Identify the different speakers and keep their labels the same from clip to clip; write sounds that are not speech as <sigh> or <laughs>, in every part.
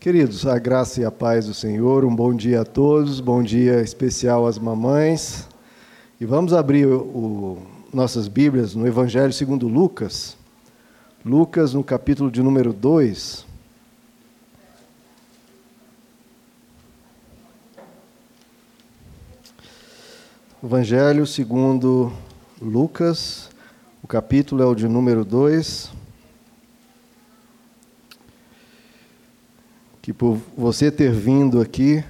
Speaker 1: Queridos, a graça e a paz do Senhor, um bom dia a todos, bom dia especial às mamães. E vamos abrir o, o, nossas Bíblias no Evangelho segundo Lucas, Lucas no capítulo de número 2. Evangelho segundo Lucas, o capítulo é o de número 2. Que por você ter vindo aqui,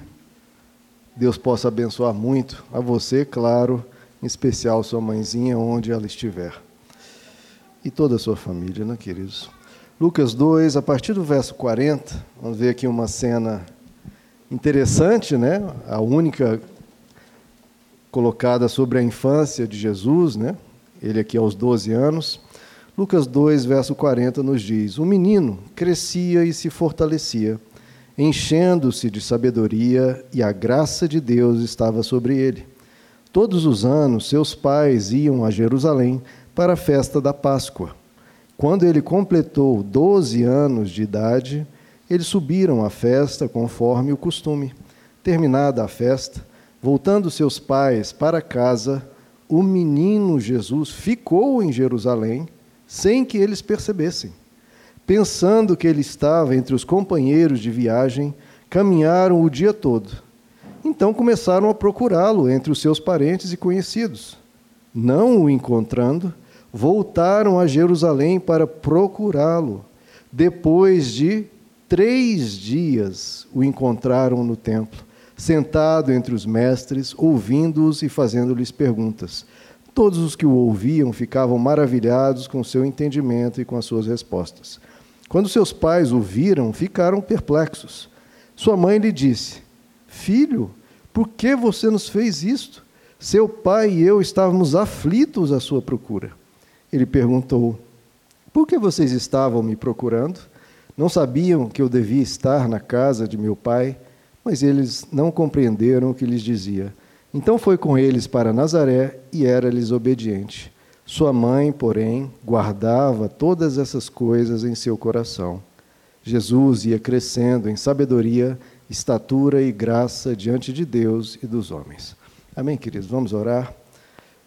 Speaker 1: Deus possa abençoar muito a você, claro, em especial sua mãezinha, onde ela estiver. E toda a sua família, né, queridos? Lucas 2, a partir do verso 40, vamos ver aqui uma cena interessante, né? A única colocada sobre a infância de Jesus, né? Ele aqui aos 12 anos. Lucas 2, verso 40 nos diz: O menino crescia e se fortalecia enchendo-se de sabedoria, e a graça de Deus estava sobre ele. Todos os anos, seus pais iam a Jerusalém para a festa da Páscoa. Quando ele completou doze anos de idade, eles subiram à festa conforme o costume. Terminada a festa, voltando seus pais para casa, o menino Jesus ficou em Jerusalém sem que eles percebessem. Pensando que ele estava entre os companheiros de viagem, caminharam o dia todo. Então começaram a procurá-lo entre os seus parentes e conhecidos. Não o encontrando, voltaram a Jerusalém para procurá-lo. Depois de três dias o encontraram no templo, sentado entre os mestres, ouvindo-os e fazendo-lhes perguntas. Todos os que o ouviam ficavam maravilhados com seu entendimento e com as suas respostas. Quando seus pais o viram, ficaram perplexos. Sua mãe lhe disse: Filho, por que você nos fez isto? Seu pai e eu estávamos aflitos à sua procura. Ele perguntou: Por que vocês estavam me procurando? Não sabiam que eu devia estar na casa de meu pai, mas eles não compreenderam o que lhes dizia. Então foi com eles para Nazaré e era-lhes obediente. Sua mãe, porém, guardava todas essas coisas em seu coração. Jesus ia crescendo em sabedoria, estatura e graça diante de Deus e dos homens. Amém, queridos? Vamos orar?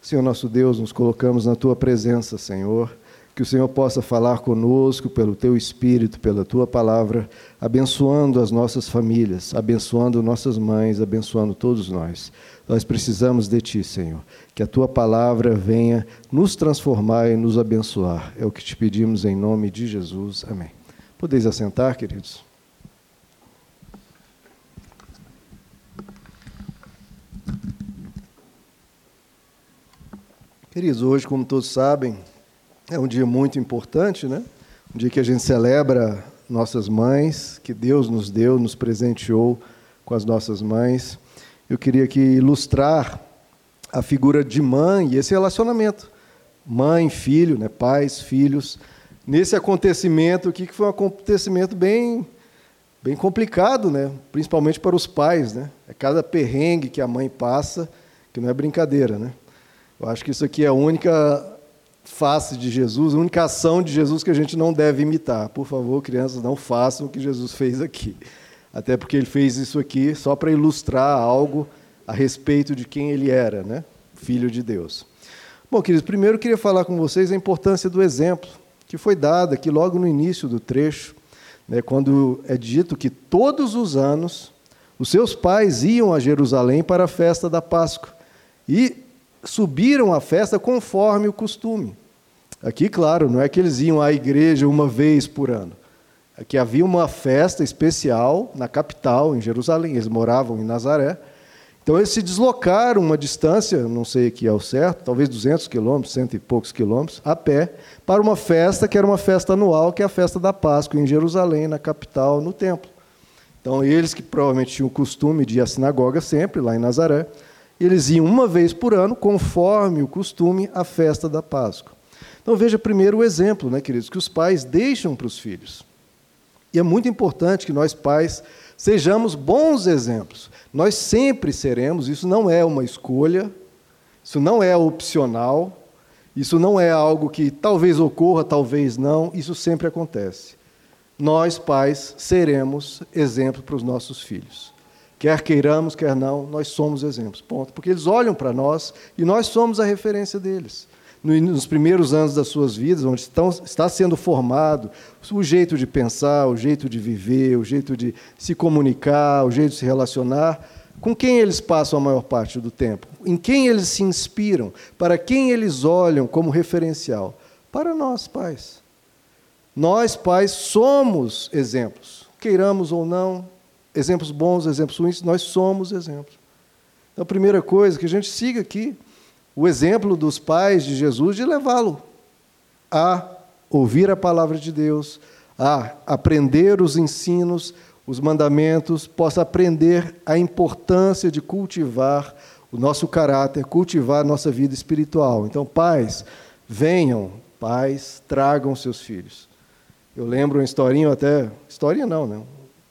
Speaker 1: Senhor nosso Deus, nos colocamos na tua presença, Senhor. Que o Senhor possa falar conosco pelo teu espírito, pela tua palavra, abençoando as nossas famílias, abençoando nossas mães, abençoando todos nós. Nós precisamos de Ti, Senhor. Que a Tua palavra venha nos transformar e nos abençoar. É o que te pedimos em nome de Jesus. Amém. Podeis assentar, queridos? Queridos, hoje, como todos sabem, é um dia muito importante, né? Um dia que a gente celebra nossas mães, que Deus nos deu, nos presenteou com as nossas mães. Eu queria aqui ilustrar a figura de mãe e esse relacionamento. Mãe, filho, né, pais, filhos. Nesse acontecimento aqui, que foi um acontecimento bem, bem complicado, né? principalmente para os pais. Né? É cada perrengue que a mãe passa, que não é brincadeira. Né? Eu acho que isso aqui é a única face de Jesus, a única ação de Jesus que a gente não deve imitar. Por favor, crianças, não façam o que Jesus fez aqui até porque ele fez isso aqui só para ilustrar algo a respeito de quem ele era, né? Filho de Deus. Bom, queridos, primeiro eu queria falar com vocês a importância do exemplo que foi dado aqui logo no início do trecho, né, quando é dito que todos os anos os seus pais iam a Jerusalém para a festa da Páscoa e subiram à festa conforme o costume. Aqui, claro, não é que eles iam à igreja uma vez por ano que havia uma festa especial na capital, em Jerusalém. Eles moravam em Nazaré. Então eles se deslocaram uma distância, não sei aqui ao certo, talvez 200 quilômetros, cento e poucos quilômetros, a pé, para uma festa que era uma festa anual, que é a festa da Páscoa, em Jerusalém, na capital, no templo. Então eles que provavelmente tinham o costume de ir à sinagoga sempre, lá em Nazaré, eles iam uma vez por ano, conforme o costume, à festa da Páscoa. Então veja primeiro o exemplo, né, queridos, que os pais deixam para os filhos. E é muito importante que nós, pais, sejamos bons exemplos. Nós sempre seremos, isso não é uma escolha, isso não é opcional, isso não é algo que talvez ocorra, talvez não, isso sempre acontece. nós, pais, seremos exemplo para os nossos filhos. Quer queiramos, quer não, nós somos exemplos. Ponto. Porque eles olham para nós e nós somos a referência deles. Nos primeiros anos das suas vidas, onde estão, está sendo formado o jeito de pensar, o jeito de viver, o jeito de se comunicar, o jeito de se relacionar, com quem eles passam a maior parte do tempo? Em quem eles se inspiram? Para quem eles olham como referencial? Para nós, pais. Nós, pais, somos exemplos. Queiramos ou não, exemplos bons, exemplos ruins, nós somos exemplos. Então, a primeira coisa que a gente siga aqui, o exemplo dos pais de Jesus, de levá-lo a ouvir a palavra de Deus, a aprender os ensinos, os mandamentos, possa aprender a importância de cultivar o nosso caráter, cultivar a nossa vida espiritual. Então, pais, venham, pais, tragam seus filhos. Eu lembro uma historinha até, historinha não, né?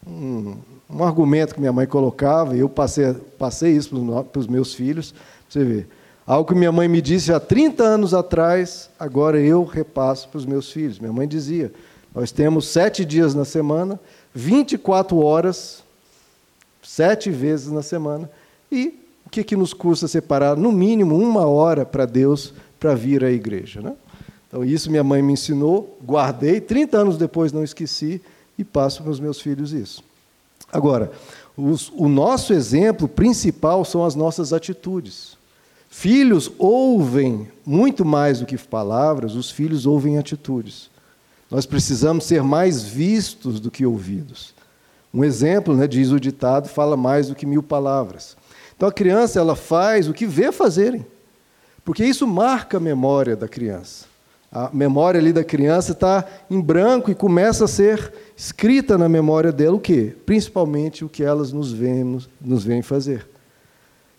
Speaker 1: Um, um argumento que minha mãe colocava, e eu passei, passei isso para os meus filhos, você vê. Algo que minha mãe me disse há 30 anos atrás, agora eu repasso para os meus filhos. Minha mãe dizia: nós temos sete dias na semana, 24 horas, sete vezes na semana, e o que, que nos custa separar, no mínimo, uma hora para Deus para vir à igreja? Né? Então, isso minha mãe me ensinou, guardei, 30 anos depois não esqueci e passo para os meus filhos isso. Agora, os, o nosso exemplo principal são as nossas atitudes. Filhos ouvem muito mais do que palavras, os filhos ouvem atitudes. Nós precisamos ser mais vistos do que ouvidos. Um exemplo, né, diz o ditado, fala mais do que mil palavras. Então a criança ela faz o que vê fazerem, porque isso marca a memória da criança. A memória ali da criança está em branco e começa a ser escrita na memória dela o quê? Principalmente o que elas nos veem, nos veem fazer.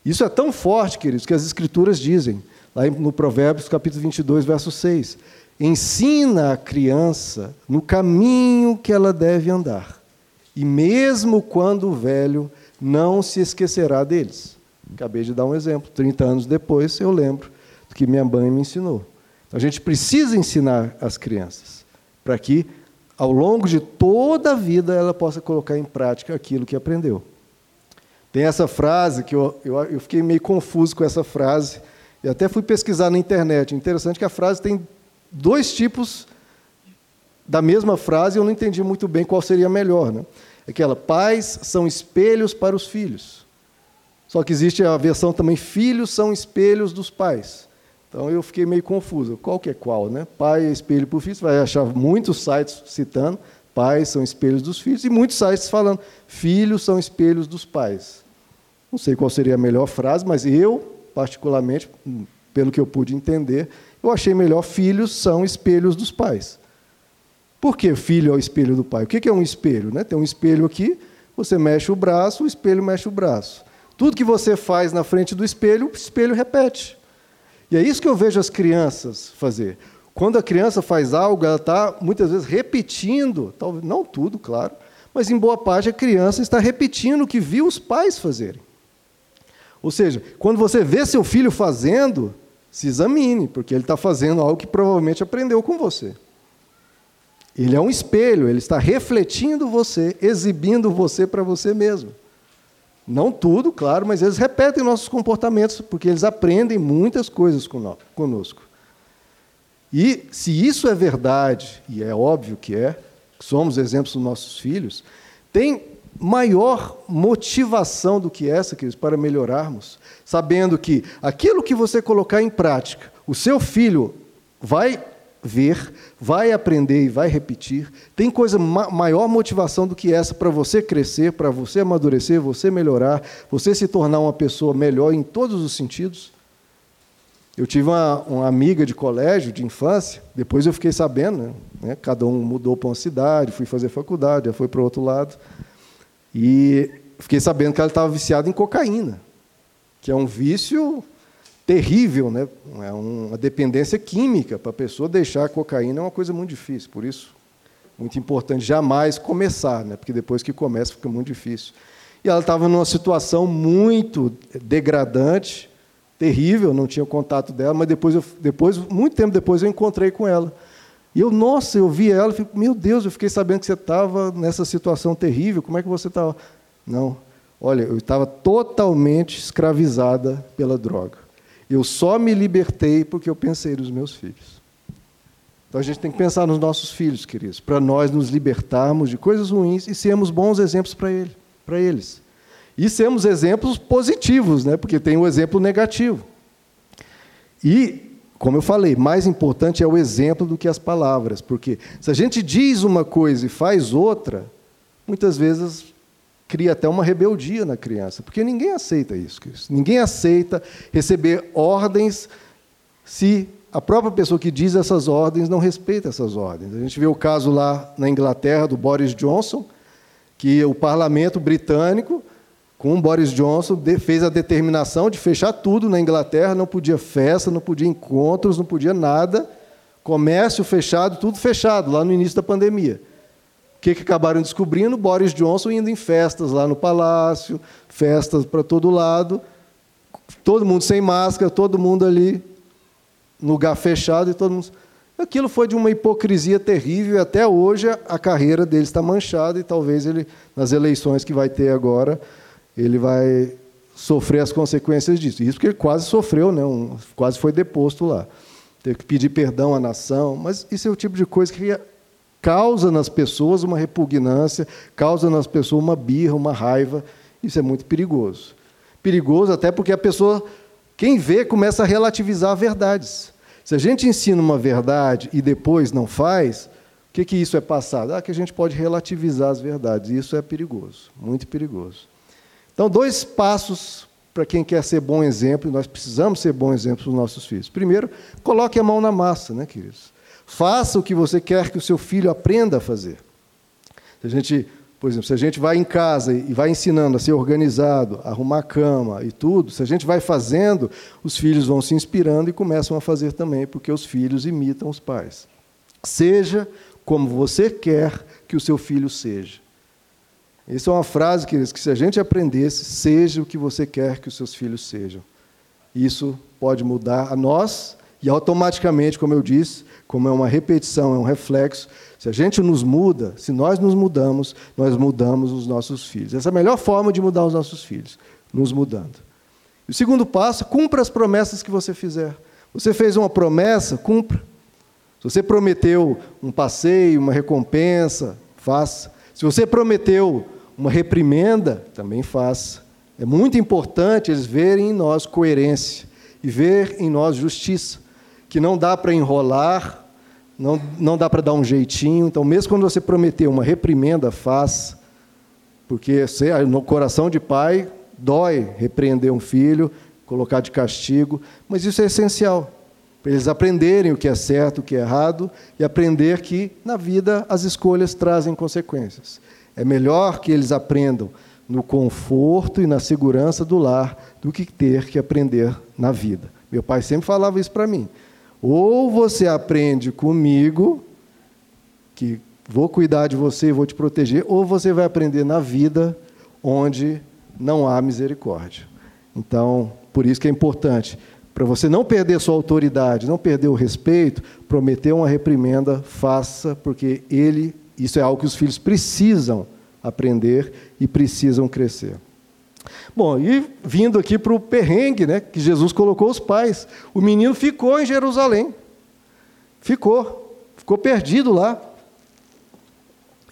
Speaker 1: Isso é tão forte, queridos, que as escrituras dizem, lá no Provérbios capítulo 22, verso 6, ensina a criança no caminho que ela deve andar, e mesmo quando velho, não se esquecerá deles. Acabei de dar um exemplo, 30 anos depois eu lembro do que minha mãe me ensinou. A gente precisa ensinar as crianças para que, ao longo de toda a vida, ela possa colocar em prática aquilo que aprendeu. Tem essa frase que eu, eu, eu fiquei meio confuso com essa frase, e até fui pesquisar na internet. Interessante que a frase tem dois tipos da mesma frase, eu não entendi muito bem qual seria melhor. Né? Aquela, pais são espelhos para os filhos. Só que existe a versão também, filhos são espelhos dos pais. Então eu fiquei meio confuso. Qual que é qual, né? Pai é espelho para o filho. Você vai achar muitos sites citando pais são espelhos dos filhos e muitos sites falando filhos são espelhos dos pais. Não sei qual seria a melhor frase, mas eu, particularmente, pelo que eu pude entender, eu achei melhor filhos são espelhos dos pais. Por que filho é o espelho do pai? O que é um espelho? Né? Tem um espelho aqui, você mexe o braço, o espelho mexe o braço. Tudo que você faz na frente do espelho, o espelho repete. E é isso que eu vejo as crianças fazer. Quando a criança faz algo, ela está muitas vezes repetindo, talvez não tudo, claro, mas em boa parte a criança está repetindo o que viu os pais fazerem. Ou seja, quando você vê seu filho fazendo, se examine, porque ele está fazendo algo que provavelmente aprendeu com você. Ele é um espelho, ele está refletindo você, exibindo você para você mesmo. Não tudo, claro, mas eles repetem nossos comportamentos, porque eles aprendem muitas coisas conosco. E se isso é verdade, e é óbvio que é, somos exemplos dos nossos filhos, tem maior motivação do que essa, queridos, para melhorarmos, sabendo que aquilo que você colocar em prática, o seu filho vai ver, vai aprender e vai repetir. Tem coisa ma maior motivação do que essa para você crescer, para você amadurecer, você melhorar, você se tornar uma pessoa melhor em todos os sentidos. Eu tive uma, uma amiga de colégio, de infância, depois eu fiquei sabendo, né, cada um mudou para uma cidade, fui fazer faculdade, foi para o outro lado, e fiquei sabendo que ela estava viciada em cocaína, que é um vício terrível, né? é uma dependência química. Para a pessoa deixar a cocaína é uma coisa muito difícil, por isso, muito importante jamais começar, né? porque depois que começa fica muito difícil. E ela estava numa situação muito degradante, terrível, não tinha contato dela, mas depois, eu, depois, muito tempo depois, eu encontrei com ela. E eu, nossa, eu vi ela, fico, meu Deus, eu fiquei sabendo que você estava nessa situação terrível, como é que você estava? Não, olha, eu estava totalmente escravizada pela droga. Eu só me libertei porque eu pensei nos meus filhos. Então a gente tem que pensar nos nossos filhos, queridos, para nós nos libertarmos de coisas ruins e sermos bons exemplos para ele, para eles. E sermos exemplos positivos, né? porque tem o exemplo negativo. E como eu falei, mais importante é o exemplo do que as palavras, porque se a gente diz uma coisa e faz outra, muitas vezes cria até uma rebeldia na criança, porque ninguém aceita isso. Ninguém aceita receber ordens se a própria pessoa que diz essas ordens não respeita essas ordens. A gente vê o caso lá na Inglaterra do Boris Johnson, que o parlamento britânico com Boris Johnson, fez a determinação de fechar tudo na Inglaterra, não podia festa, não podia encontros, não podia nada, comércio fechado, tudo fechado, lá no início da pandemia. Que, que acabaram descobrindo? Boris Johnson indo em festas lá no palácio, festas para todo lado, todo mundo sem máscara, todo mundo ali no lugar fechado e todo mundo. Aquilo foi de uma hipocrisia terrível e até hoje a carreira dele está manchada e talvez ele, nas eleições que vai ter agora, ele vai sofrer as consequências disso. Isso porque ele quase sofreu, né? Um, quase foi deposto lá. Teve que pedir perdão à nação, mas isso é o tipo de coisa que causa nas pessoas uma repugnância, causa nas pessoas uma birra, uma raiva. Isso é muito perigoso. Perigoso até porque a pessoa, quem vê, começa a relativizar verdades. Se a gente ensina uma verdade e depois não faz, o que, que isso é passado? Ah, que a gente pode relativizar as verdades. Isso é perigoso, muito perigoso. Então, dois passos para quem quer ser bom exemplo, e nós precisamos ser bom exemplo para os nossos filhos. Primeiro, coloque a mão na massa, né, queridos? Faça o que você quer que o seu filho aprenda a fazer. Se a gente, por exemplo, se a gente vai em casa e vai ensinando a ser organizado, a arrumar a cama e tudo, se a gente vai fazendo, os filhos vão se inspirando e começam a fazer também, porque os filhos imitam os pais. Seja como você quer que o seu filho seja. Isso é uma frase, queridos, que se a gente aprendesse, seja o que você quer que os seus filhos sejam. Isso pode mudar a nós e automaticamente, como eu disse, como é uma repetição, é um reflexo, se a gente nos muda, se nós nos mudamos, nós mudamos os nossos filhos. Essa é a melhor forma de mudar os nossos filhos, nos mudando. o segundo passo, cumpra as promessas que você fizer. Você fez uma promessa, cumpra. Se você prometeu um passeio, uma recompensa, faça. Se você prometeu uma reprimenda, também faça. É muito importante eles verem em nós coerência e ver em nós justiça, que não dá para enrolar, não, não dá para dar um jeitinho. Então, mesmo quando você prometer uma reprimenda, faça, porque no coração de pai dói repreender um filho, colocar de castigo, mas isso é essencial para eles aprenderem o que é certo, o que é errado e aprender que na vida as escolhas trazem consequências. É melhor que eles aprendam no conforto e na segurança do lar do que ter que aprender na vida. Meu pai sempre falava isso para mim. Ou você aprende comigo, que vou cuidar de você e vou te proteger, ou você vai aprender na vida onde não há misericórdia. Então, por isso que é importante, para você não perder sua autoridade, não perder o respeito, prometer uma reprimenda, faça, porque ele isso é algo que os filhos precisam aprender e precisam crescer. Bom, e vindo aqui para o perrengue, né, que Jesus colocou os pais. O menino ficou em Jerusalém. Ficou. Ficou perdido lá.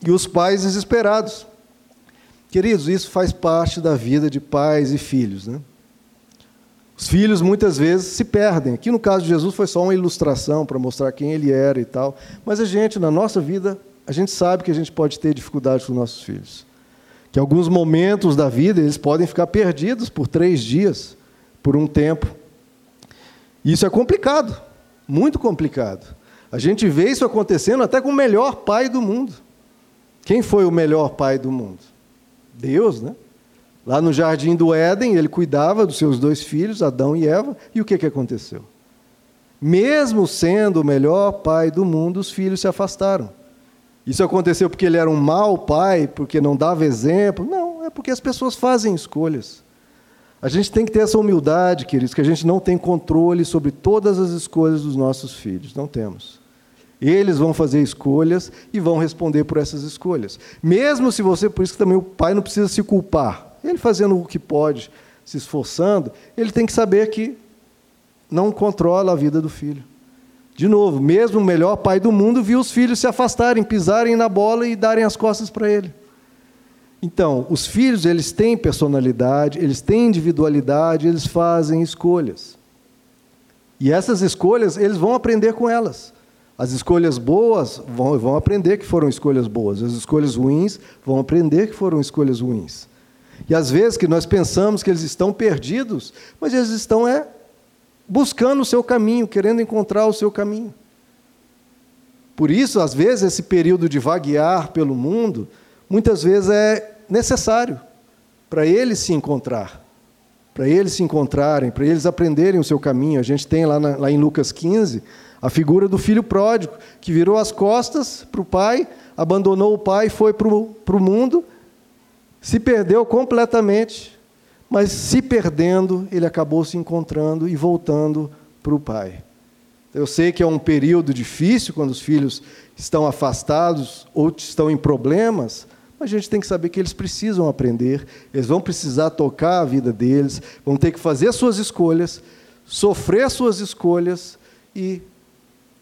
Speaker 1: E os pais desesperados. Queridos, isso faz parte da vida de pais e filhos. Né? Os filhos muitas vezes se perdem. Aqui no caso de Jesus foi só uma ilustração para mostrar quem ele era e tal. Mas a gente, na nossa vida, a gente sabe que a gente pode ter dificuldade com nossos filhos. Que alguns momentos da vida eles podem ficar perdidos por três dias, por um tempo. Isso é complicado, muito complicado. A gente vê isso acontecendo até com o melhor pai do mundo. Quem foi o melhor pai do mundo? Deus, né? Lá no jardim do Éden, ele cuidava dos seus dois filhos, Adão e Eva, e o que, que aconteceu? Mesmo sendo o melhor pai do mundo, os filhos se afastaram. Isso aconteceu porque ele era um mau pai, porque não dava exemplo? Não, é porque as pessoas fazem escolhas. A gente tem que ter essa humildade, queridos, que a gente não tem controle sobre todas as escolhas dos nossos filhos. Não temos. Eles vão fazer escolhas e vão responder por essas escolhas. Mesmo se você, por isso que também o pai não precisa se culpar. Ele fazendo o que pode, se esforçando, ele tem que saber que não controla a vida do filho. De novo, mesmo o melhor pai do mundo viu os filhos se afastarem, pisarem na bola e darem as costas para ele. Então, os filhos, eles têm personalidade, eles têm individualidade, eles fazem escolhas. E essas escolhas, eles vão aprender com elas. As escolhas boas vão, vão aprender que foram escolhas boas, as escolhas ruins vão aprender que foram escolhas ruins. E às vezes que nós pensamos que eles estão perdidos, mas eles estão é, buscando o seu caminho, querendo encontrar o seu caminho. Por isso, às vezes, esse período de vaguear pelo mundo, muitas vezes é necessário para eles se encontrar, para eles se encontrarem, para eles aprenderem o seu caminho. A gente tem lá, na, lá em Lucas 15 a figura do filho pródigo, que virou as costas para o pai, abandonou o pai, foi para o mundo, se perdeu completamente, mas se perdendo, ele acabou se encontrando e voltando para o pai. Eu sei que é um período difícil quando os filhos estão afastados ou estão em problemas, mas a gente tem que saber que eles precisam aprender, eles vão precisar tocar a vida deles, vão ter que fazer suas escolhas, sofrer suas escolhas e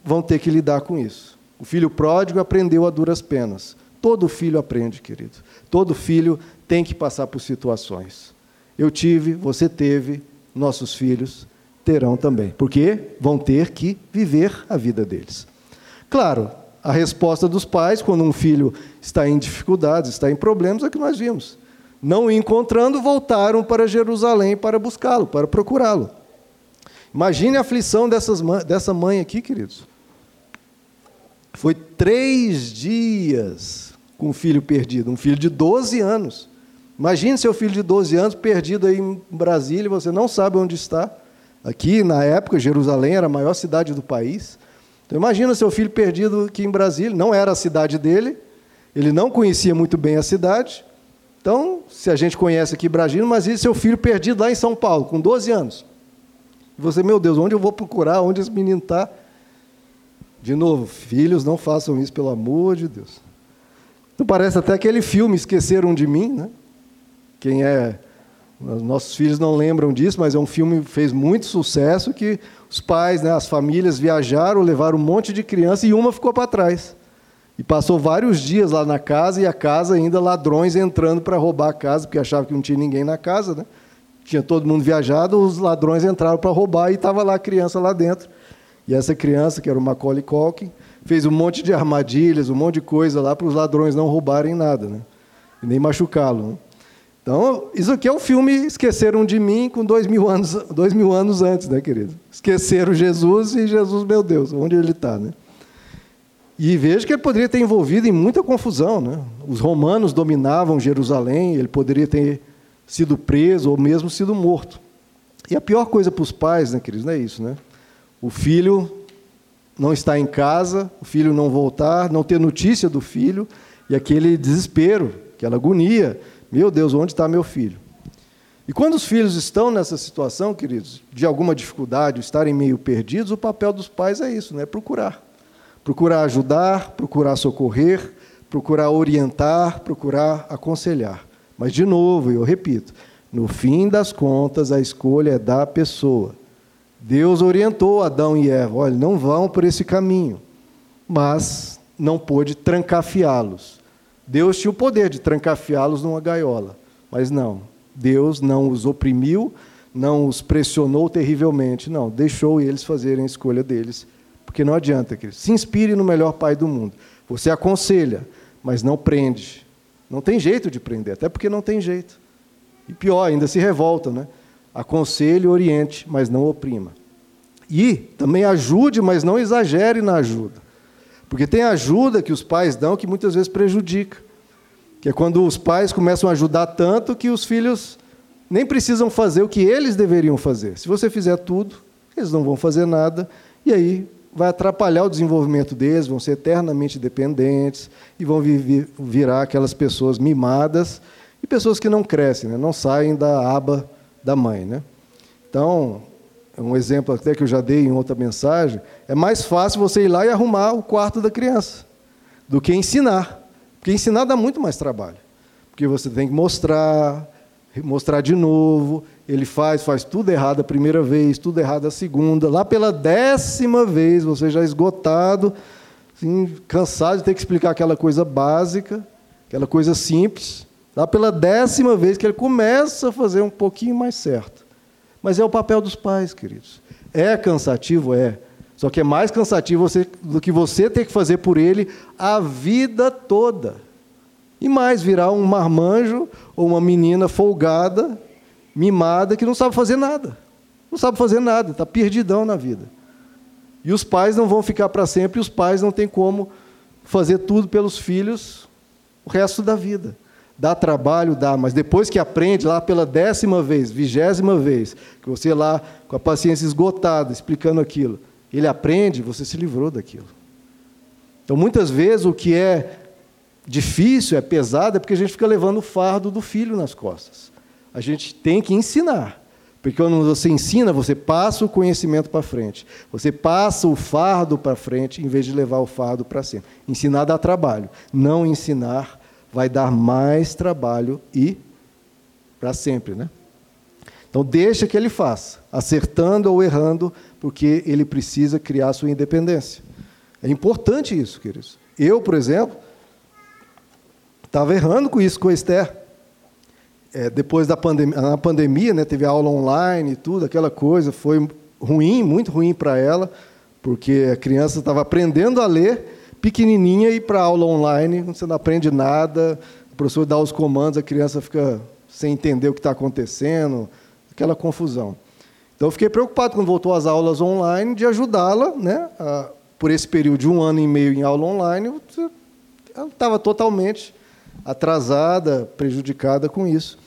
Speaker 1: vão ter que lidar com isso. O filho pródigo aprendeu a duras penas. Todo filho aprende, querido. Todo filho tem que passar por situações. Eu tive, você teve, nossos filhos terão também, porque vão ter que viver a vida deles. Claro, a resposta dos pais, quando um filho está em dificuldades, está em problemas, é que nós vimos. Não o encontrando, voltaram para Jerusalém para buscá-lo, para procurá-lo. Imagine a aflição dessas, dessa mãe aqui, queridos. Foi três dias com um filho perdido, um filho de 12 anos. Imagine seu filho de 12 anos perdido aí em Brasília, você não sabe onde está. Aqui, na época, Jerusalém era a maior cidade do país. Então, imagina seu filho perdido aqui em Brasília, não era a cidade dele, ele não conhecia muito bem a cidade. Então, se a gente conhece aqui Brasília, mas e seu filho perdido lá em São Paulo, com 12 anos. E você, meu Deus, onde eu vou procurar? Onde esse menino está? De novo, filhos, não façam isso, pelo amor de Deus. Então parece até aquele filme Esqueceram de Mim, né? Quem é. Nossos filhos não lembram disso, mas é um filme que fez muito sucesso que os pais, né, as famílias viajaram, levaram um monte de criança e uma ficou para trás. E passou vários dias lá na casa e a casa ainda ladrões entrando para roubar a casa, porque achavam que não tinha ninguém na casa, né? Tinha todo mundo viajado, os ladrões entraram para roubar e estava lá a criança lá dentro. E essa criança, que era o Macaulay Culkin, fez um monte de armadilhas, um monte de coisa lá para os ladrões não roubarem nada, né? E nem machucá-lo. Né? Então, isso aqui é o filme Esqueceram de Mim com dois mil anos, dois mil anos antes, né, querido? Esqueceram Jesus e Jesus, meu Deus, onde ele está, né? E veja que ele poderia ter envolvido em muita confusão, né? Os romanos dominavam Jerusalém, ele poderia ter sido preso ou mesmo sido morto. E a pior coisa para os pais, né, queridos, não é isso, né? O filho não está em casa, o filho não voltar, não ter notícia do filho, e aquele desespero, aquela agonia meu Deus, onde está meu filho? E quando os filhos estão nessa situação, queridos, de alguma dificuldade, estarem meio perdidos, o papel dos pais é isso, né? Procurar. Procurar ajudar, procurar socorrer, procurar orientar, procurar aconselhar. Mas, de novo, eu repito, no fim das contas, a escolha é da pessoa. Deus orientou Adão e Eva: olha, não vão por esse caminho, mas não pôde trancafiá-los. Deus tinha o poder de trancafiá-los numa gaiola, mas não. Deus não os oprimiu, não os pressionou terrivelmente, não. Deixou eles fazerem a escolha deles. Porque não adianta, querido. Se inspire no melhor pai do mundo. Você aconselha, mas não prende. Não tem jeito de prender, até porque não tem jeito. E pior, ainda se revolta, né? Aconselhe, oriente, mas não oprima. E também ajude, mas não exagere na ajuda. Porque tem ajuda que os pais dão que muitas vezes prejudica. Que é quando os pais começam a ajudar tanto que os filhos nem precisam fazer o que eles deveriam fazer. Se você fizer tudo, eles não vão fazer nada, e aí vai atrapalhar o desenvolvimento deles, vão ser eternamente dependentes e vão virar aquelas pessoas mimadas e pessoas que não crescem, né? não saem da aba da mãe. Né? Então, um exemplo até que eu já dei em outra mensagem, é mais fácil você ir lá e arrumar o quarto da criança do que ensinar. Porque ensinar dá muito mais trabalho. Porque você tem que mostrar, mostrar de novo, ele faz, faz tudo errado a primeira vez, tudo errado a segunda. Lá pela décima vez, você já esgotado, assim, cansado de ter que explicar aquela coisa básica, aquela coisa simples. Lá pela décima vez que ele começa a fazer um pouquinho mais certo. Mas é o papel dos pais, queridos. É cansativo? É. Só que é mais cansativo você, do que você ter que fazer por ele a vida toda. E mais, virar um marmanjo ou uma menina folgada, mimada, que não sabe fazer nada. Não sabe fazer nada, está perdidão na vida. E os pais não vão ficar para sempre, e os pais não têm como fazer tudo pelos filhos o resto da vida. Dá trabalho, dá, mas depois que aprende, lá pela décima vez, vigésima vez, que você lá com a paciência esgotada, explicando aquilo, ele aprende, você se livrou daquilo. Então, muitas vezes, o que é difícil, é pesado, é porque a gente fica levando o fardo do filho nas costas. A gente tem que ensinar. Porque quando você ensina, você passa o conhecimento para frente. Você passa o fardo para frente, em vez de levar o fardo para cima. Ensinar dá trabalho. Não ensinar vai dar mais trabalho e para sempre, né? Então deixa que ele faça, acertando ou errando, porque ele precisa criar sua independência. É importante isso, queridos. Eu, por exemplo, estava errando com isso com a Esther. É, depois da pandemia, na pandemia, né, teve aula online e tudo, aquela coisa, foi ruim, muito ruim para ela, porque a criança estava aprendendo a ler pequenininha e para aula online, você não aprende nada, o professor dá os comandos, a criança fica sem entender o que está acontecendo, aquela confusão. Então, eu fiquei preocupado quando voltou às aulas online de ajudá-la, né, a, por esse período de um ano e meio em aula online, ela estava totalmente atrasada, prejudicada com isso.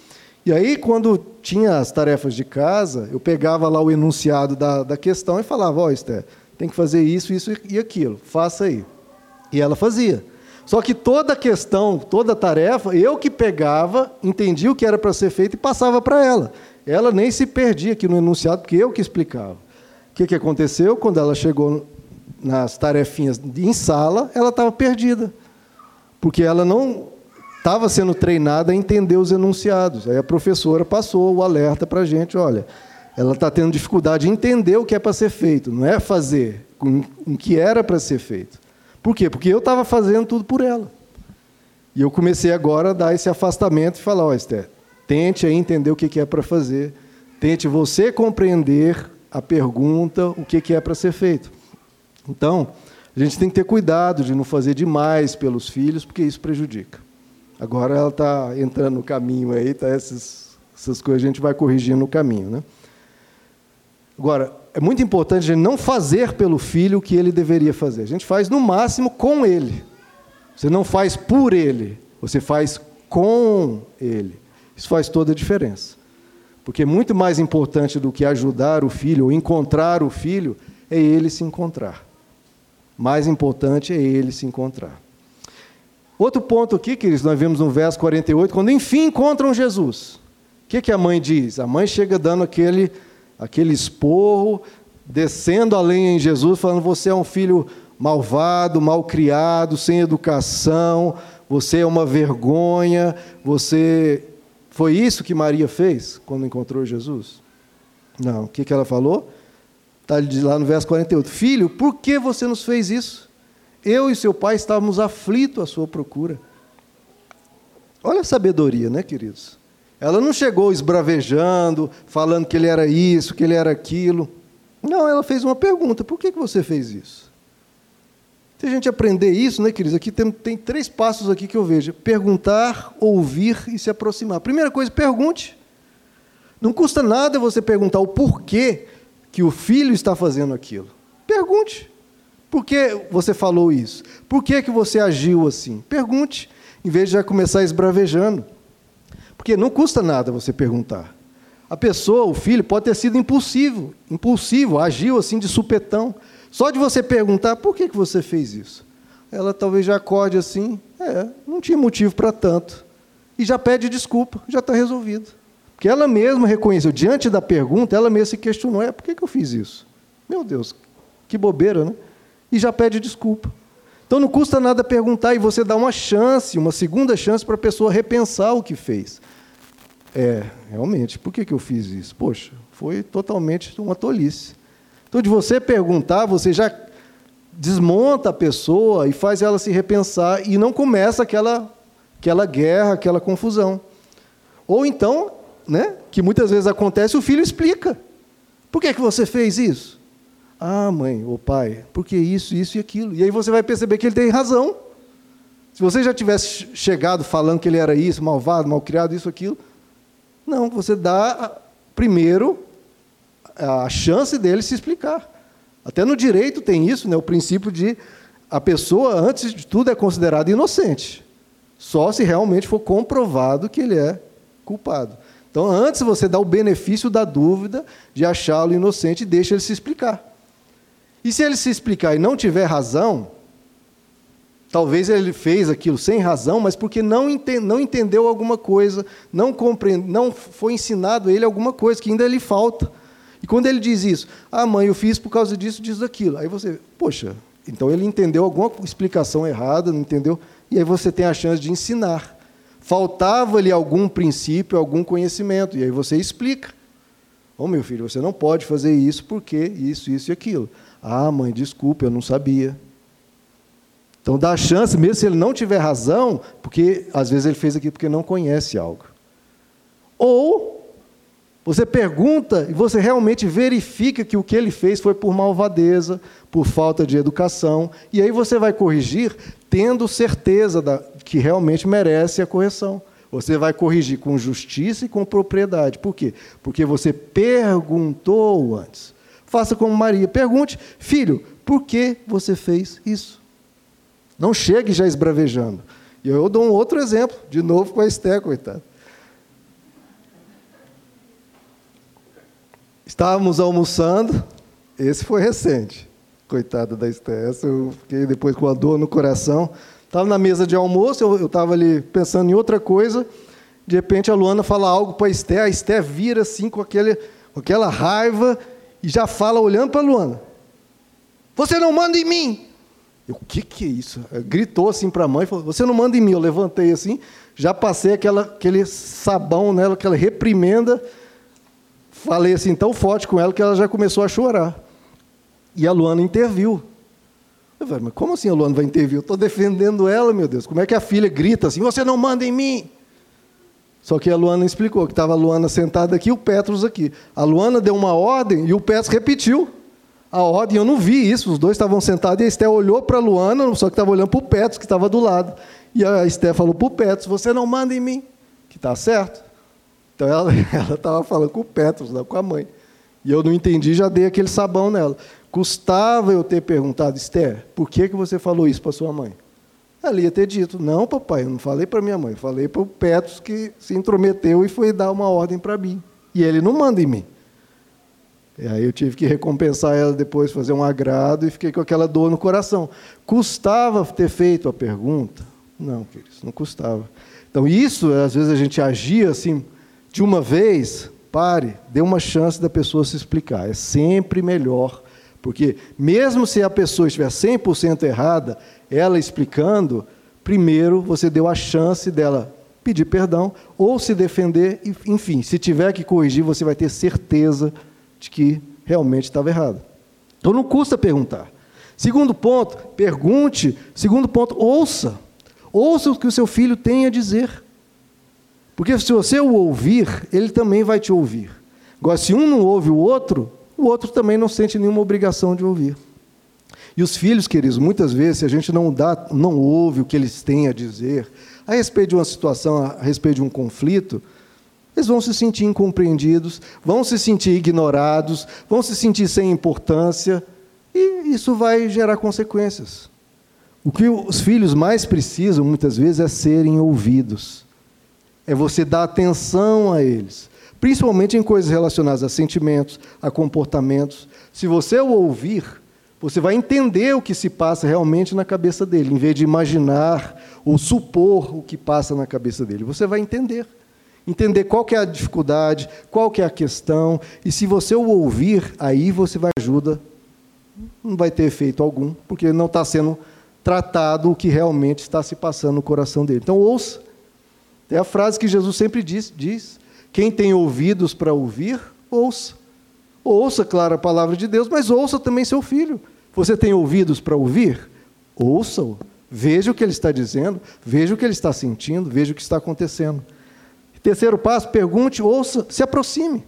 Speaker 1: E aí, quando tinha as tarefas de casa, eu pegava lá o enunciado da, da questão e falava: Ó, oh, Esther, tem que fazer isso, isso e aquilo, faça aí. E ela fazia. Só que toda a questão, toda a tarefa, eu que pegava, entendia o que era para ser feito e passava para ela. Ela nem se perdia aqui no enunciado, porque eu que explicava. O que, que aconteceu? Quando ela chegou nas tarefinhas em sala, ela estava perdida. Porque ela não estava sendo treinada a entender os enunciados. Aí a professora passou o alerta para a gente: olha, ela está tendo dificuldade de entender o que é para ser feito, não é fazer o que era para ser feito. Por quê? Porque eu estava fazendo tudo por ela. E eu comecei agora a dar esse afastamento e falar, ó, oh, Esther, tente entender o que é para fazer, tente você compreender a pergunta, o que é para ser feito. Então, a gente tem que ter cuidado de não fazer demais pelos filhos, porque isso prejudica. Agora ela está entrando no caminho aí, tá? essas, essas coisas a gente vai corrigindo no caminho. Né? Agora, é muito importante a gente não fazer pelo filho o que ele deveria fazer. A gente faz no máximo com ele. Você não faz por ele, você faz com ele. Isso faz toda a diferença. Porque é muito mais importante do que ajudar o filho ou encontrar o filho é ele se encontrar. Mais importante é ele se encontrar. Outro ponto aqui, queridos, nós vemos no verso 48, quando enfim encontram Jesus. O que, que a mãe diz? A mãe chega dando aquele aquele esporro, descendo a lenha em Jesus, falando: Você é um filho malvado, mal criado, sem educação, você é uma vergonha, você. Foi isso que Maria fez quando encontrou Jesus? Não. O que, que ela falou? Está lá no verso 48. Filho, por que você nos fez isso? Eu e seu pai estávamos aflitos à sua procura. Olha a sabedoria, né, queridos? Ela não chegou esbravejando, falando que ele era isso, que ele era aquilo. Não, ela fez uma pergunta: por que, você fez isso? Se a gente aprender isso, né, queridos? Aqui tem, tem três passos aqui que eu vejo: perguntar, ouvir e se aproximar. Primeira coisa, pergunte. Não custa nada você perguntar o porquê que o filho está fazendo aquilo. Pergunte. Por que você falou isso? Por que, que você agiu assim? Pergunte, em vez de já começar esbravejando. Porque não custa nada você perguntar. A pessoa, o filho, pode ter sido impulsivo, impulsivo, agiu assim de supetão. Só de você perguntar, por que, que você fez isso? Ela talvez já acorde assim, é, não tinha motivo para tanto. E já pede desculpa, já está resolvido. Porque ela mesma reconheceu, diante da pergunta, ela mesma se questionou: é, por que, que eu fiz isso? Meu Deus, que bobeira, né? E já pede desculpa. Então não custa nada perguntar e você dá uma chance, uma segunda chance para a pessoa repensar o que fez. É, realmente, por que, que eu fiz isso? Poxa, foi totalmente uma tolice. Então, de você perguntar, você já desmonta a pessoa e faz ela se repensar e não começa aquela, aquela guerra, aquela confusão. Ou então, né, que muitas vezes acontece, o filho explica. Por que, que você fez isso? Ah, mãe ou pai, porque isso, isso e aquilo. E aí você vai perceber que ele tem razão. Se você já tivesse chegado falando que ele era isso, malvado, malcriado, isso, aquilo, não, você dá primeiro a chance dele se explicar. Até no direito tem isso, né, o princípio de a pessoa, antes de tudo, é considerada inocente. Só se realmente for comprovado que ele é culpado. Então, antes você dá o benefício da dúvida de achá-lo inocente e deixa ele se explicar. E se ele se explicar e não tiver razão, talvez ele fez aquilo sem razão, mas porque não, ente não entendeu alguma coisa, não, compreende, não foi ensinado a ele alguma coisa que ainda lhe falta. E quando ele diz isso, ah, mãe, eu fiz por causa disso, disso, daquilo. Aí você, poxa, então ele entendeu alguma explicação errada, não entendeu? E aí você tem a chance de ensinar. Faltava-lhe algum princípio, algum conhecimento, e aí você explica. Ô oh, meu filho, você não pode fazer isso porque isso, isso e aquilo. Ah, mãe, desculpe, eu não sabia. Então dá a chance, mesmo se ele não tiver razão, porque às vezes ele fez aquilo porque não conhece algo. Ou você pergunta e você realmente verifica que o que ele fez foi por malvadeza, por falta de educação, e aí você vai corrigir tendo certeza da, que realmente merece a correção. Você vai corrigir com justiça e com propriedade. Por quê? Porque você perguntou antes. Faça como Maria, pergunte, filho, por que você fez isso? Não chegue já esbravejando. E eu dou um outro exemplo, de novo com a Esté, coitada. Estávamos almoçando, esse foi recente. Coitada da Esté, eu fiquei depois com a dor no coração. Estava na mesa de almoço, eu estava ali pensando em outra coisa. De repente a Luana fala algo para a Esté, a Esté vira assim com, aquele, com aquela raiva e já fala olhando para a Luana. Você não manda em mim! Eu, o que, que é isso? Gritou assim para a mãe, falou, você não manda em mim. Eu levantei assim, já passei aquela, aquele sabão nela, aquela reprimenda falei assim tão forte com ela que ela já começou a chorar. E a Luana interviu. Eu falei, mas como assim a Luana vai intervir? Eu estou defendendo ela, meu Deus. Como é que a filha grita assim, você não manda em mim? Só que a Luana explicou que estava a Luana sentada aqui e o Petros aqui. A Luana deu uma ordem e o Petros repetiu a ordem. Eu não vi isso, os dois estavam sentados e a Esté olhou para a Luana, só que estava olhando para o Petros, que estava do lado. E a Esté falou para o Petros, você não manda em mim, que está certo. Então ela <laughs> estava falando com o Petros, não com a mãe. E eu não entendi, já dei aquele sabão nela. Custava eu ter perguntado, Esther, por que, que você falou isso para sua mãe? Ela ia ter dito, não, papai, eu não falei para minha mãe, falei para o Petros que se intrometeu e foi dar uma ordem para mim. E ele não manda em mim. E aí eu tive que recompensar ela depois, fazer um agrado e fiquei com aquela dor no coração. Custava ter feito a pergunta? Não, queridos, não custava. Então isso, às vezes a gente agia assim, de uma vez, pare, dê uma chance da pessoa se explicar. É sempre melhor, porque mesmo se a pessoa estiver 100% errada, ela explicando, primeiro você deu a chance dela pedir perdão ou se defender, enfim, se tiver que corrigir, você vai ter certeza de que realmente estava errado. Então não custa perguntar. Segundo ponto, pergunte. Segundo ponto, ouça. Ouça o que o seu filho tem a dizer. Porque se você o ouvir, ele também vai te ouvir. Agora, se um não ouve o outro, o outro também não sente nenhuma obrigação de ouvir. E os filhos, queridos, muitas vezes, se a gente não dá, não ouve o que eles têm a dizer a respeito de uma situação, a respeito de um conflito, eles vão se sentir incompreendidos, vão se sentir ignorados, vão se sentir sem importância, e isso vai gerar consequências. O que os filhos mais precisam, muitas vezes, é serem ouvidos é você dar atenção a eles, principalmente em coisas relacionadas a sentimentos, a comportamentos. Se você o ouvir, você vai entender o que se passa realmente na cabeça dele, em vez de imaginar ou supor o que passa na cabeça dele. Você vai entender. Entender qual que é a dificuldade, qual que é a questão, e se você o ouvir, aí você vai ajuda, não vai ter efeito algum, porque não está sendo tratado o que realmente está se passando no coração dele. Então ouça. É a frase que Jesus sempre diz, diz: quem tem ouvidos para ouvir, ouça. Ouça, claro, a palavra de Deus, mas ouça também seu filho. Você tem ouvidos para ouvir? Ouça-o. Veja o que ele está dizendo, veja o que ele está sentindo, veja o que está acontecendo. Terceiro passo, pergunte, ouça, se aproxime.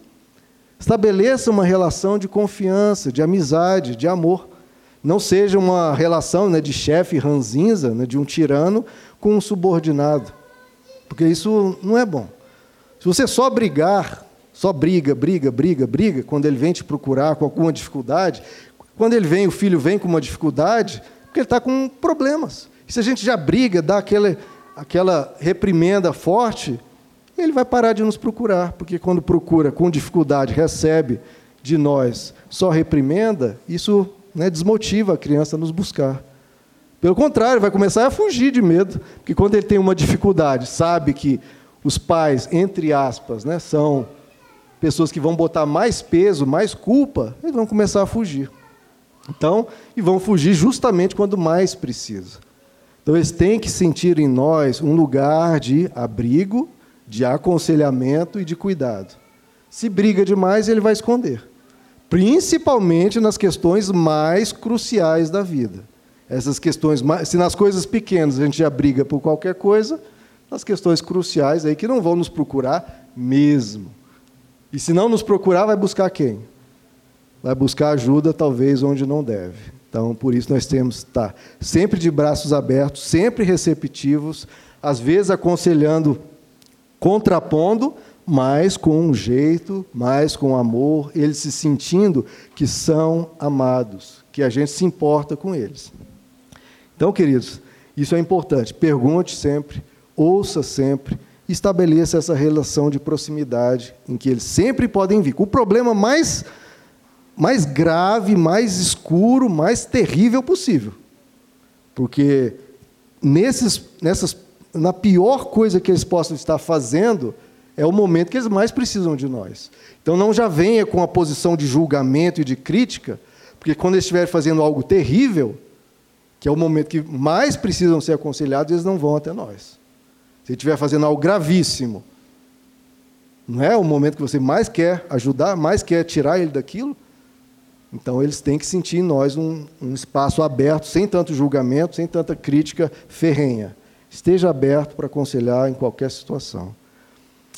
Speaker 1: Estabeleça uma relação de confiança, de amizade, de amor. Não seja uma relação né, de chefe ranzinza, né, de um tirano com um subordinado. Porque isso não é bom. Se você só brigar, só briga, briga, briga, briga, quando ele vem te procurar com alguma dificuldade, quando ele vem, o filho vem com uma dificuldade, porque ele está com problemas. E se a gente já briga, dá aquela, aquela reprimenda forte, ele vai parar de nos procurar, porque quando procura com dificuldade, recebe de nós só reprimenda, isso né, desmotiva a criança a nos buscar. Pelo contrário, vai começar a fugir de medo, porque quando ele tem uma dificuldade, sabe que os pais, entre aspas, né, são pessoas que vão botar mais peso, mais culpa, eles vão começar a fugir. Então, e vão fugir justamente quando mais precisa. Então, eles têm que sentir em nós um lugar de abrigo, de aconselhamento e de cuidado. Se briga demais, ele vai esconder, principalmente nas questões mais cruciais da vida. Essas questões, se nas coisas pequenas a gente já briga por qualquer coisa, nas questões cruciais aí que não vão nos procurar mesmo. E se não nos procurar, vai buscar quem? Vai buscar ajuda talvez onde não deve. Então, por isso nós temos que estar sempre de braços abertos, sempre receptivos, às vezes aconselhando contrapondo, mas com um jeito, mais com amor, eles se sentindo que são amados, que a gente se importa com eles. Então, queridos, isso é importante. Pergunte sempre, ouça sempre, estabeleça essa relação de proximidade em que eles sempre podem vir. O problema mais, mais grave, mais escuro, mais terrível possível. Porque nesses, nessas na pior coisa que eles possam estar fazendo, é o momento que eles mais precisam de nós. Então não já venha com a posição de julgamento e de crítica, porque quando eles estiverem fazendo algo terrível, que é o momento que mais precisam ser aconselhados, eles não vão até nós. Se estiver fazendo algo gravíssimo, não é o momento que você mais quer ajudar, mais quer tirar ele daquilo? Então eles têm que sentir em nós um, um espaço aberto, sem tanto julgamento, sem tanta crítica ferrenha. Esteja aberto para aconselhar em qualquer situação.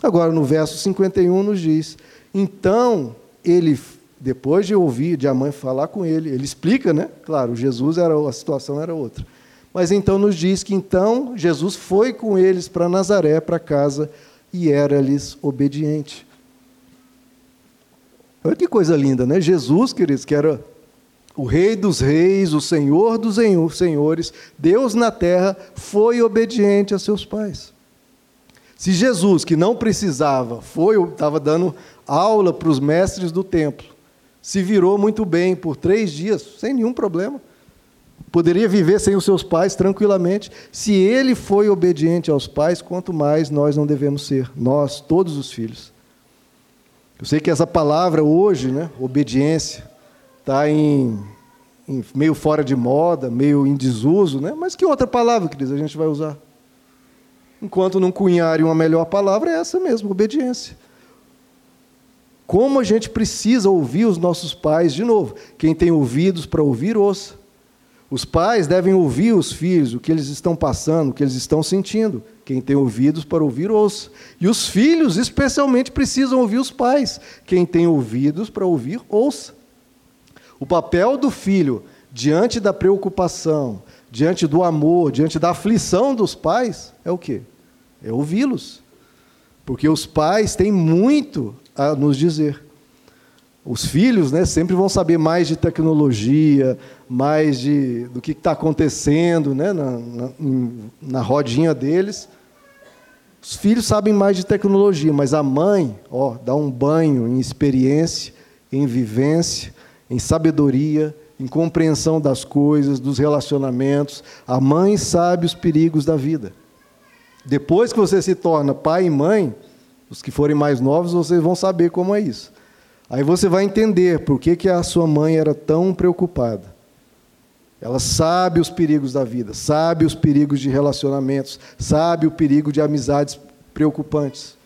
Speaker 1: Agora, no verso 51, nos diz: Então ele, depois de ouvir de a mãe falar com ele, ele explica, né? Claro, Jesus era a situação era outra. Mas então nos diz que então Jesus foi com eles para Nazaré, para casa, e era-lhes obediente. Olha que coisa linda, né? Jesus, queridos, que era o Rei dos Reis, o Senhor dos Senhores, Deus na terra, foi obediente a seus pais. Se Jesus, que não precisava, foi, estava dando aula para os mestres do templo, se virou muito bem por três dias, sem nenhum problema. Poderia viver sem os seus pais tranquilamente. Se ele foi obediente aos pais, quanto mais nós não devemos ser, nós, todos os filhos. Eu sei que essa palavra hoje, né, obediência, está em, em, meio fora de moda, meio em desuso, né? mas que outra palavra, queridos, a gente vai usar? Enquanto não cunharem uma melhor palavra, é essa mesmo, obediência. Como a gente precisa ouvir os nossos pais, de novo, quem tem ouvidos para ouvir, ouça. Os pais devem ouvir os filhos, o que eles estão passando, o que eles estão sentindo. Quem tem ouvidos para ouvir, ouça. E os filhos, especialmente, precisam ouvir os pais. Quem tem ouvidos para ouvir, ouça. O papel do filho diante da preocupação, diante do amor, diante da aflição dos pais é o quê? É ouvi-los. Porque os pais têm muito a nos dizer. Os filhos né, sempre vão saber mais de tecnologia, mais de, do que está acontecendo né, na, na, na rodinha deles. Os filhos sabem mais de tecnologia, mas a mãe ó, dá um banho em experiência, em vivência, em sabedoria, em compreensão das coisas, dos relacionamentos. A mãe sabe os perigos da vida. Depois que você se torna pai e mãe, Os que forem mais novos, vocês vão saber como é isso. Aí você vai entender por que, que a sua mãe era tão preocupada. Ela sabe os perigos da vida, sabe os perigos de relacionamentos, sabe o perigo de amizades preocupantes.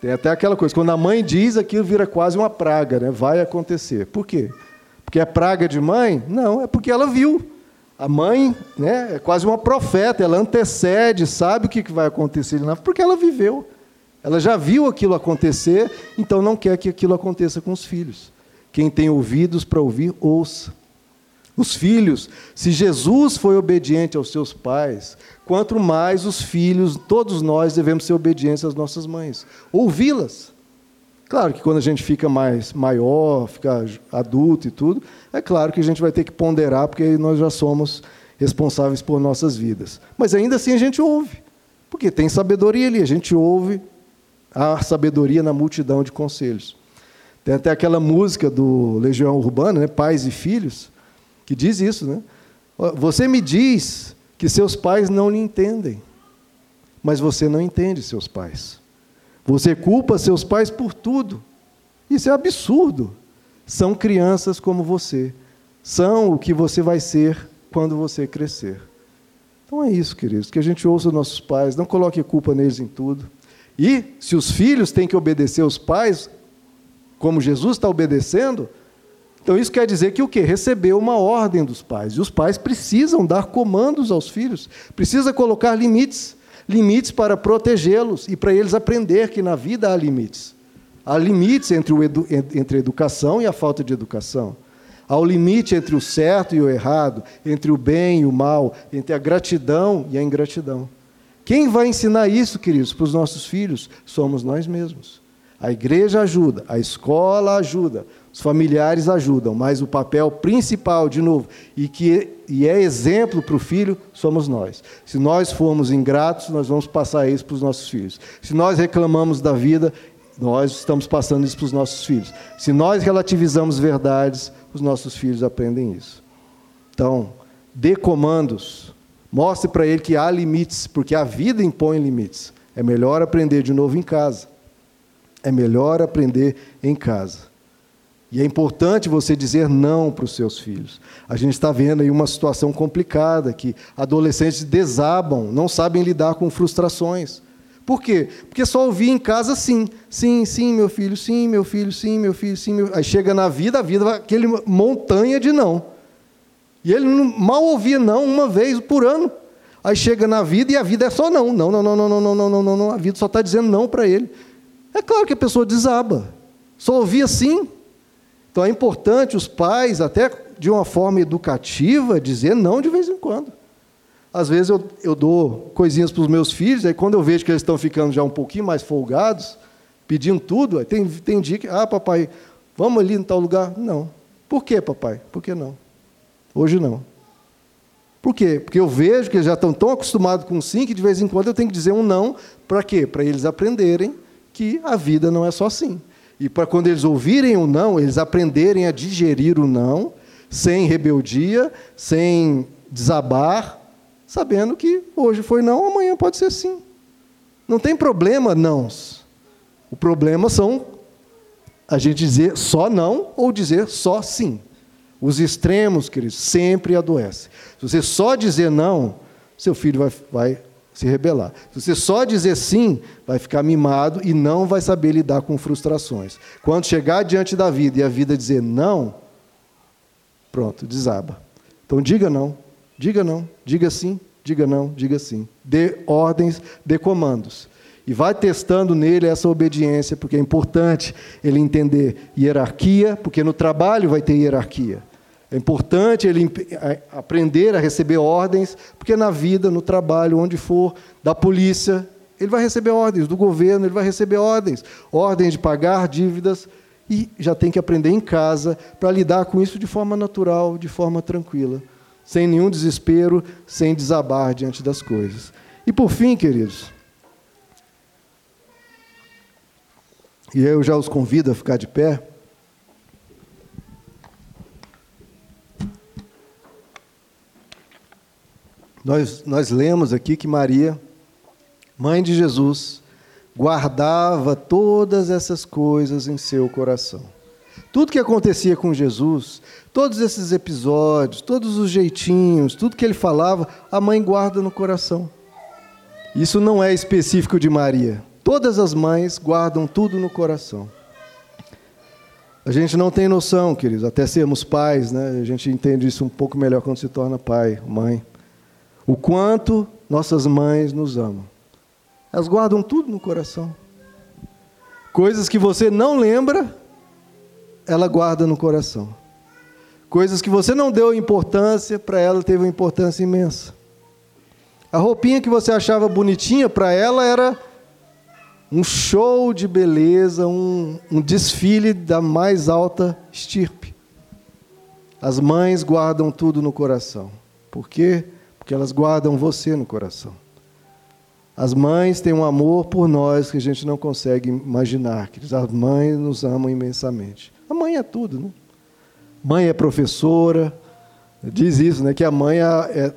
Speaker 1: Tem até aquela coisa, quando a mãe diz, aquilo vira quase uma praga, né? vai acontecer. Por quê? Porque é praga de mãe? Não, é porque ela viu. A mãe né, é quase uma profeta, ela antecede, sabe o que vai acontecer, porque ela viveu. Ela já viu aquilo acontecer, então não quer que aquilo aconteça com os filhos. Quem tem ouvidos para ouvir, ouça. Os filhos, se Jesus foi obediente aos seus pais, quanto mais os filhos, todos nós devemos ser obedientes às nossas mães, ouvi-las. Claro que quando a gente fica mais maior, fica adulto e tudo, é claro que a gente vai ter que ponderar, porque nós já somos responsáveis por nossas vidas. Mas ainda assim a gente ouve, porque tem sabedoria ali, a gente ouve a sabedoria na multidão de conselhos. Tem até aquela música do Legião Urbana, né, Pais e Filhos, que diz isso, né? Você me diz que seus pais não lhe entendem, mas você não entende seus pais. Você culpa seus pais por tudo. Isso é absurdo. São crianças como você. São o que você vai ser quando você crescer. Então é isso, queridos, que a gente ouça os nossos pais, não coloque culpa neles em tudo. E se os filhos têm que obedecer os pais, como Jesus está obedecendo, então isso quer dizer que o que? Recebeu uma ordem dos pais. E os pais precisam dar comandos aos filhos, precisa colocar limites limites para protegê-los e para eles aprender que na vida há limites. Há limites entre, o edu, entre a educação e a falta de educação. Há o limite entre o certo e o errado, entre o bem e o mal, entre a gratidão e a ingratidão. Quem vai ensinar isso, queridos, para os nossos filhos? Somos nós mesmos. A igreja ajuda, a escola ajuda, os familiares ajudam, mas o papel principal, de novo, e que e é exemplo para o filho, somos nós. Se nós formos ingratos, nós vamos passar isso para os nossos filhos. Se nós reclamamos da vida, nós estamos passando isso para os nossos filhos. Se nós relativizamos verdades, os nossos filhos aprendem isso. Então, dê comandos, mostre para ele que há limites, porque a vida impõe limites. É melhor aprender de novo em casa. É melhor aprender em casa. E é importante você dizer não para os seus filhos. A gente está vendo aí uma situação complicada, que adolescentes desabam, não sabem lidar com frustrações. Por quê? Porque só ouvir em casa sim. Sim, sim, meu filho, sim, meu filho, sim, meu filho, sim. Meu... Aí chega na vida, a vida vai aquele montanha de não. E ele mal ouvia não uma vez por ano. Aí chega na vida e a vida é só não. Não, não, não, não, não, não, não, não, não. A vida só está dizendo não para ele. É claro que a pessoa desaba. Só ouvia sim, então é importante os pais, até de uma forma educativa, dizer não de vez em quando. Às vezes eu, eu dou coisinhas para os meus filhos, aí quando eu vejo que eles estão ficando já um pouquinho mais folgados, pedindo tudo, tem, tem dia que, ah, papai, vamos ali em tal lugar? Não. Por quê, papai? Por que não? Hoje não. Por quê? Porque eu vejo que eles já estão tão acostumados com sim que de vez em quando eu tenho que dizer um não. Para quê? Para eles aprenderem que a vida não é só assim. E para quando eles ouvirem o não, eles aprenderem a digerir o não, sem rebeldia, sem desabar, sabendo que hoje foi não, amanhã pode ser sim. Não tem problema nãos. O problema são a gente dizer só não ou dizer só sim. Os extremos, queridos, sempre adoecem. Se você só dizer não, seu filho vai, vai se rebelar. Se você só dizer sim, vai ficar mimado e não vai saber lidar com frustrações. Quando chegar diante da vida e a vida dizer não, pronto, desaba. Então diga não, diga não, diga sim, diga não, diga sim. Dê ordens, dê comandos. E vai testando nele essa obediência, porque é importante ele entender hierarquia, porque no trabalho vai ter hierarquia. É importante ele aprender a receber ordens, porque na vida, no trabalho, onde for, da polícia, ele vai receber ordens, do governo, ele vai receber ordens, ordens de pagar dívidas, e já tem que aprender em casa para lidar com isso de forma natural, de forma tranquila, sem nenhum desespero, sem desabar diante das coisas. E por fim, queridos, e eu já os convido a ficar de pé. Nós, nós lemos aqui que Maria, mãe de Jesus, guardava todas essas coisas em seu coração. Tudo que acontecia com Jesus, todos esses episódios, todos os jeitinhos, tudo que ele falava, a mãe guarda no coração. Isso não é específico de Maria. Todas as mães guardam tudo no coração. A gente não tem noção, queridos, até sermos pais, né? A gente entende isso um pouco melhor quando se torna pai, mãe. O quanto nossas mães nos amam. Elas guardam tudo no coração. Coisas que você não lembra, ela guarda no coração. Coisas que você não deu importância, para ela teve uma importância imensa. A roupinha que você achava bonitinha, para ela era um show de beleza, um, um desfile da mais alta estirpe. As mães guardam tudo no coração. Por quê? Porque elas guardam você no coração. As mães têm um amor por nós que a gente não consegue imaginar. As mães nos amam imensamente. A mãe é tudo, né? Mãe é professora, diz isso, né? Que a mãe é,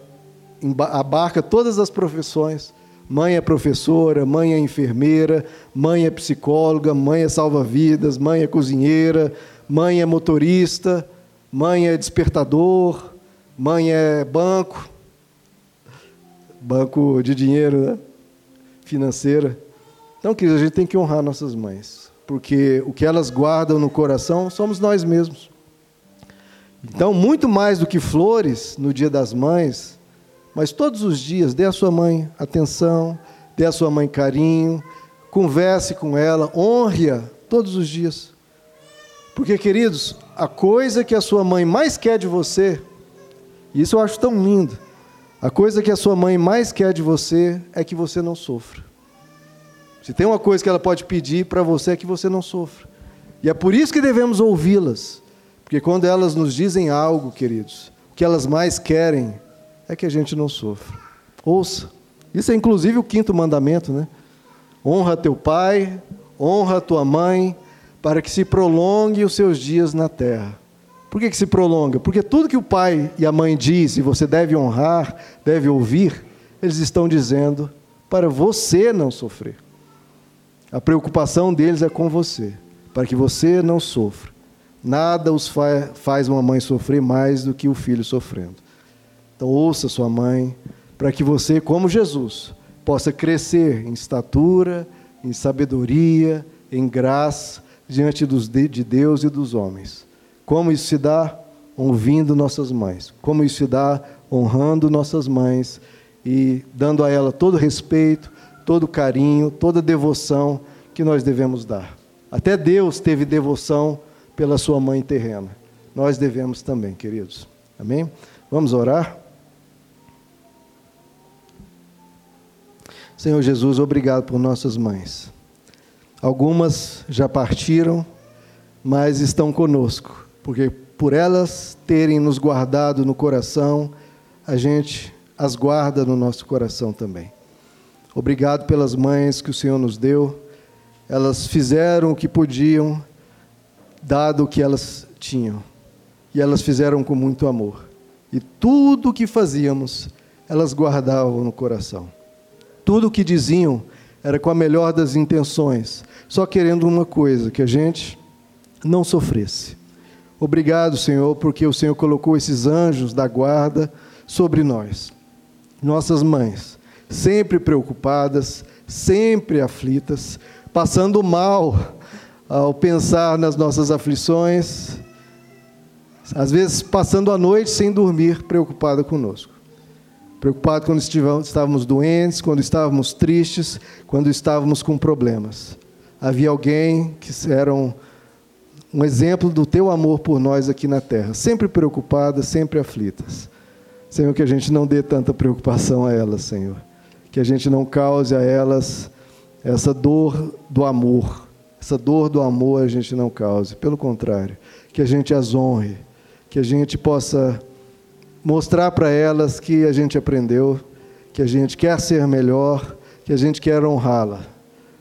Speaker 1: abarca todas as profissões. Mãe é professora, mãe é enfermeira, mãe é psicóloga, mãe é salva-vidas, mãe é cozinheira, mãe é motorista, mãe é despertador, mãe é banco, banco de dinheiro, né? financeira. Então, queridos, a gente tem que honrar nossas mães porque o que elas guardam no coração somos nós mesmos. Então, muito mais do que flores no Dia das Mães, mas todos os dias dê à sua mãe atenção, dê à sua mãe carinho, converse com ela, honre-a todos os dias. Porque, queridos, a coisa que a sua mãe mais quer de você, isso eu acho tão lindo, a coisa que a sua mãe mais quer de você é que você não sofra. Se tem uma coisa que ela pode pedir para você é que você não sofra. E é por isso que devemos ouvi-las. Porque quando elas nos dizem algo, queridos, o que elas mais querem é que a gente não sofra. Ouça. Isso é inclusive o quinto mandamento, né? Honra teu pai, honra tua mãe, para que se prolongue os seus dias na terra. Por que, que se prolonga? Porque tudo que o pai e a mãe dizem, você deve honrar, deve ouvir, eles estão dizendo para você não sofrer. A preocupação deles é com você, para que você não sofra. Nada os fa faz uma mãe sofrer mais do que o filho sofrendo. Então, ouça sua mãe, para que você, como Jesus, possa crescer em estatura, em sabedoria, em graça, diante dos, de Deus e dos homens. Como isso se dá? Ouvindo nossas mães. Como isso se dá? Honrando nossas mães e dando a ela todo respeito, todo carinho, toda devoção que nós devemos dar. Até Deus teve devoção pela sua mãe terrena. Nós devemos também, queridos. Amém? Vamos orar? Senhor Jesus, obrigado por nossas mães. Algumas já partiram, mas estão conosco, porque por elas terem nos guardado no coração, a gente as guarda no nosso coração também. Obrigado pelas mães que o Senhor nos deu. Elas fizeram o que podiam, dado o que elas tinham. E elas fizeram com muito amor. E tudo o que fazíamos, elas guardavam no coração. Tudo o que diziam era com a melhor das intenções, só querendo uma coisa: que a gente não sofresse. Obrigado, Senhor, porque o Senhor colocou esses anjos da guarda sobre nós. Nossas mães sempre preocupadas, sempre aflitas, passando mal ao pensar nas nossas aflições, às vezes passando a noite sem dormir, preocupada conosco. Preocupado quando estávamos doentes, quando estávamos tristes, quando estávamos com problemas. Havia alguém que era um, exemplo do teu amor por nós aqui na terra, sempre preocupadas, sempre aflitas. Senhor, que a gente não dê tanta preocupação a elas, Senhor que a gente não cause a elas essa dor do amor. Essa dor do amor a gente não cause. Pelo contrário, que a gente as honre, que a gente possa mostrar para elas que a gente aprendeu, que a gente quer ser melhor, que a gente quer honrá-la.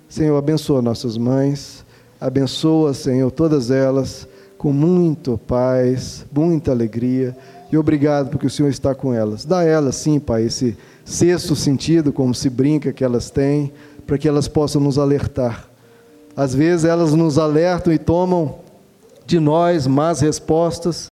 Speaker 1: Senhor, abençoa nossas mães, abençoa, Senhor, todas elas com muito paz, muita alegria e obrigado porque o Senhor está com elas. Dá a elas, sim, Pai, esse sexto sentido, como se brinca que elas têm, para que elas possam nos alertar. Às vezes elas nos alertam e tomam de nós más respostas,